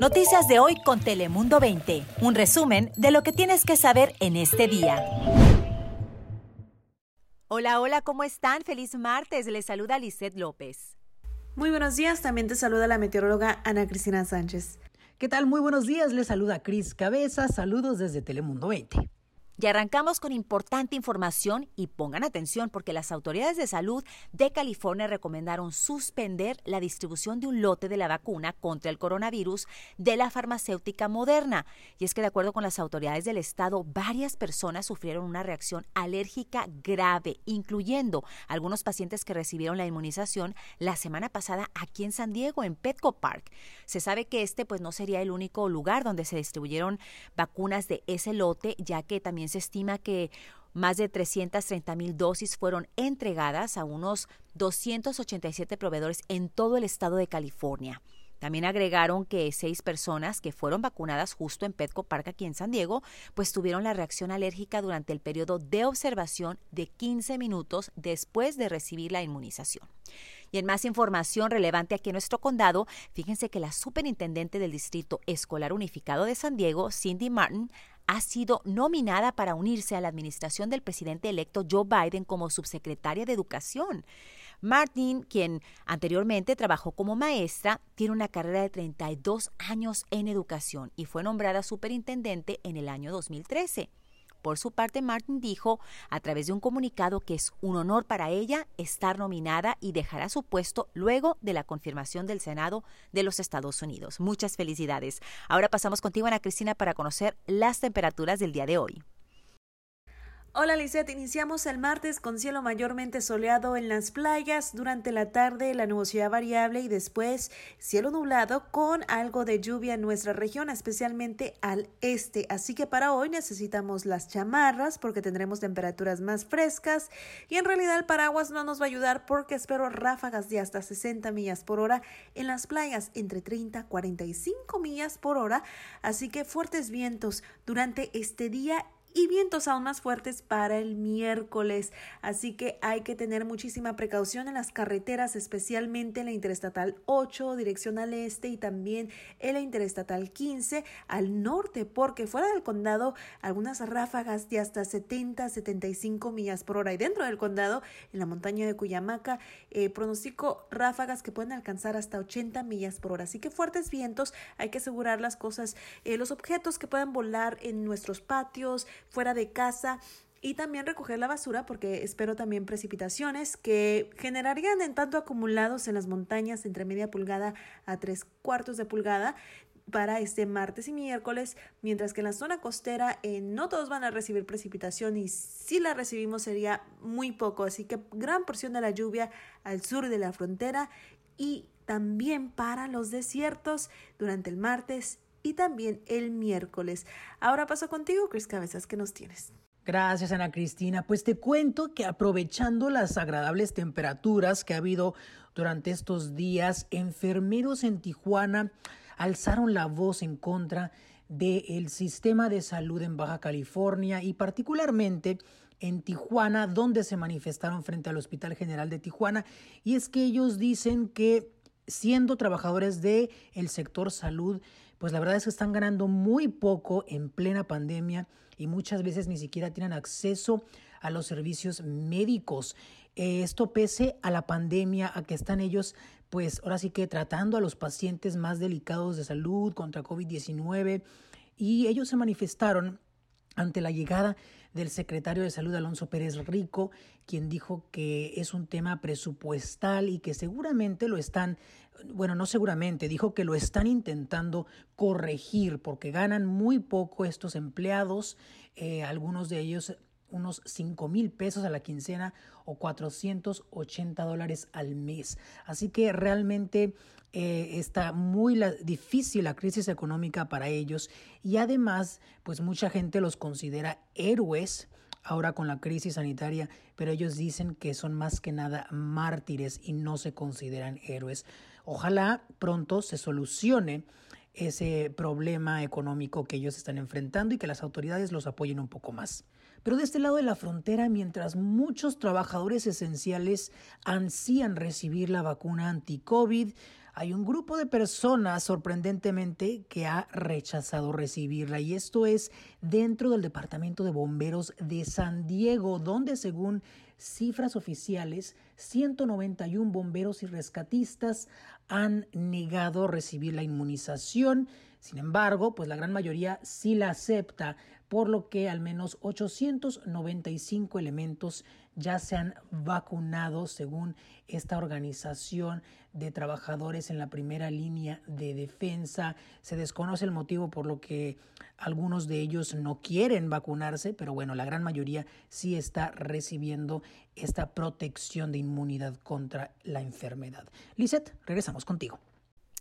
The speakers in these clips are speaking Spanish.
Noticias de hoy con Telemundo 20. Un resumen de lo que tienes que saber en este día. Hola, hola, ¿cómo están? Feliz martes. Les saluda Lisette López. Muy buenos días. También te saluda la meteoróloga Ana Cristina Sánchez. ¿Qué tal? Muy buenos días. Les saluda Cris Cabeza. Saludos desde Telemundo 20. Y arrancamos con importante información y pongan atención porque las autoridades de salud de California recomendaron suspender la distribución de un lote de la vacuna contra el coronavirus de la farmacéutica moderna. Y es que de acuerdo con las autoridades del estado, varias personas sufrieron una reacción alérgica grave, incluyendo algunos pacientes que recibieron la inmunización la semana pasada aquí en San Diego, en Petco Park. Se sabe que este pues no sería el único lugar donde se distribuyeron vacunas de ese lote, ya que también se estima que más de 330 mil dosis fueron entregadas a unos 287 proveedores en todo el estado de California. También agregaron que seis personas que fueron vacunadas justo en Petco Park aquí en San Diego, pues tuvieron la reacción alérgica durante el periodo de observación de 15 minutos después de recibir la inmunización. Y en más información relevante aquí en nuestro condado, fíjense que la superintendente del Distrito Escolar Unificado de San Diego, Cindy Martin, ha sido nominada para unirse a la administración del presidente electo Joe Biden como subsecretaria de Educación. Martin, quien anteriormente trabajó como maestra, tiene una carrera de 32 años en educación y fue nombrada superintendente en el año 2013. Por su parte, Martin dijo a través de un comunicado que es un honor para ella estar nominada y dejará su puesto luego de la confirmación del Senado de los Estados Unidos. Muchas felicidades. Ahora pasamos contigo, Ana Cristina, para conocer las temperaturas del día de hoy. Hola Lisette, iniciamos el martes con cielo mayormente soleado en las playas, durante la tarde la nubosidad variable y después cielo nublado con algo de lluvia en nuestra región, especialmente al este. Así que para hoy necesitamos las chamarras porque tendremos temperaturas más frescas y en realidad el paraguas no nos va a ayudar porque espero ráfagas de hasta 60 millas por hora en las playas, entre 30 y 45 millas por hora, así que fuertes vientos durante este día y vientos aún más fuertes para el miércoles. Así que hay que tener muchísima precaución en las carreteras, especialmente en la Interestatal 8, dirección al este, y también en la Interestatal 15 al norte, porque fuera del condado algunas ráfagas de hasta 70, 75 millas por hora. Y dentro del condado, en la montaña de Cuyamaca, eh, pronostico ráfagas que pueden alcanzar hasta 80 millas por hora. Así que fuertes vientos, hay que asegurar las cosas, eh, los objetos que puedan volar en nuestros patios, fuera de casa y también recoger la basura porque espero también precipitaciones que generarían en tanto acumulados en las montañas entre media pulgada a tres cuartos de pulgada para este martes y miércoles, mientras que en la zona costera eh, no todos van a recibir precipitación y si la recibimos sería muy poco, así que gran porción de la lluvia al sur de la frontera y también para los desiertos durante el martes y también el miércoles. Ahora paso contigo, Cris Cabezas, ¿qué nos tienes? Gracias, Ana Cristina. Pues te cuento que aprovechando las agradables temperaturas que ha habido durante estos días, enfermeros en Tijuana alzaron la voz en contra del sistema de salud en Baja California y particularmente en Tijuana, donde se manifestaron frente al Hospital General de Tijuana. Y es que ellos dicen que siendo trabajadores del el sector salud, pues la verdad es que están ganando muy poco en plena pandemia y muchas veces ni siquiera tienen acceso a los servicios médicos. Esto pese a la pandemia, a que están ellos, pues ahora sí que tratando a los pacientes más delicados de salud contra COVID-19 y ellos se manifestaron ante la llegada del secretario de Salud Alonso Pérez Rico, quien dijo que es un tema presupuestal y que seguramente lo están, bueno, no seguramente, dijo que lo están intentando corregir porque ganan muy poco estos empleados, eh, algunos de ellos unos 5 mil pesos a la quincena o 480 dólares al mes. Así que realmente eh, está muy difícil la crisis económica para ellos y además pues mucha gente los considera héroes ahora con la crisis sanitaria, pero ellos dicen que son más que nada mártires y no se consideran héroes. Ojalá pronto se solucione ese problema económico que ellos están enfrentando y que las autoridades los apoyen un poco más. Pero de este lado de la frontera, mientras muchos trabajadores esenciales ansían recibir la vacuna anti-COVID, hay un grupo de personas sorprendentemente que ha rechazado recibirla y esto es dentro del Departamento de Bomberos de San Diego, donde según cifras oficiales, 191 bomberos y rescatistas han negado recibir la inmunización. Sin embargo, pues la gran mayoría sí la acepta, por lo que al menos 895 elementos ya se han vacunado según esta organización de trabajadores en la primera línea de defensa. Se desconoce el motivo por lo que algunos de ellos no quieren vacunarse, pero bueno, la gran mayoría sí está recibiendo esta protección de inmunidad contra la enfermedad. Lisette, regresamos contigo.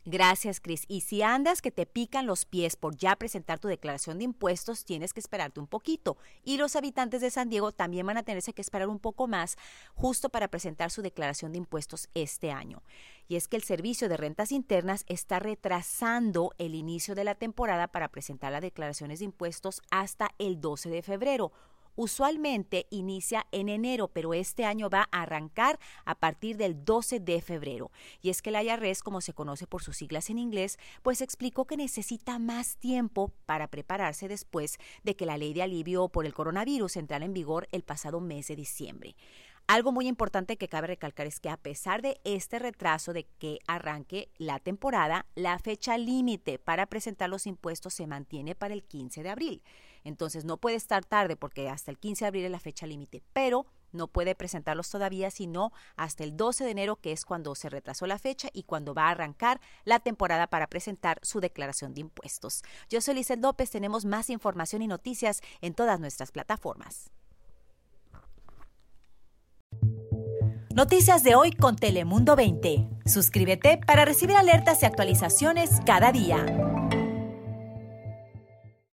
Gracias, Cris. Y si andas que te pican los pies por ya presentar tu declaración de impuestos, tienes que esperarte un poquito. Y los habitantes de San Diego también van a tenerse que esperar un poco más justo para presentar su declaración de impuestos este año. Y es que el Servicio de Rentas Internas está retrasando el inicio de la temporada para presentar las declaraciones de impuestos hasta el 12 de febrero usualmente inicia en enero, pero este año va a arrancar a partir del 12 de febrero. Y es que la IRS, como se conoce por sus siglas en inglés, pues explicó que necesita más tiempo para prepararse después de que la ley de alivio por el coronavirus entrara en vigor el pasado mes de diciembre. Algo muy importante que cabe recalcar es que a pesar de este retraso de que arranque la temporada, la fecha límite para presentar los impuestos se mantiene para el 15 de abril. Entonces no puede estar tarde porque hasta el 15 de abril es la fecha límite, pero no puede presentarlos todavía sino hasta el 12 de enero, que es cuando se retrasó la fecha y cuando va a arrancar la temporada para presentar su declaración de impuestos. Yo soy Lizeth López, tenemos más información y noticias en todas nuestras plataformas. Noticias de hoy con Telemundo 20. Suscríbete para recibir alertas y actualizaciones cada día.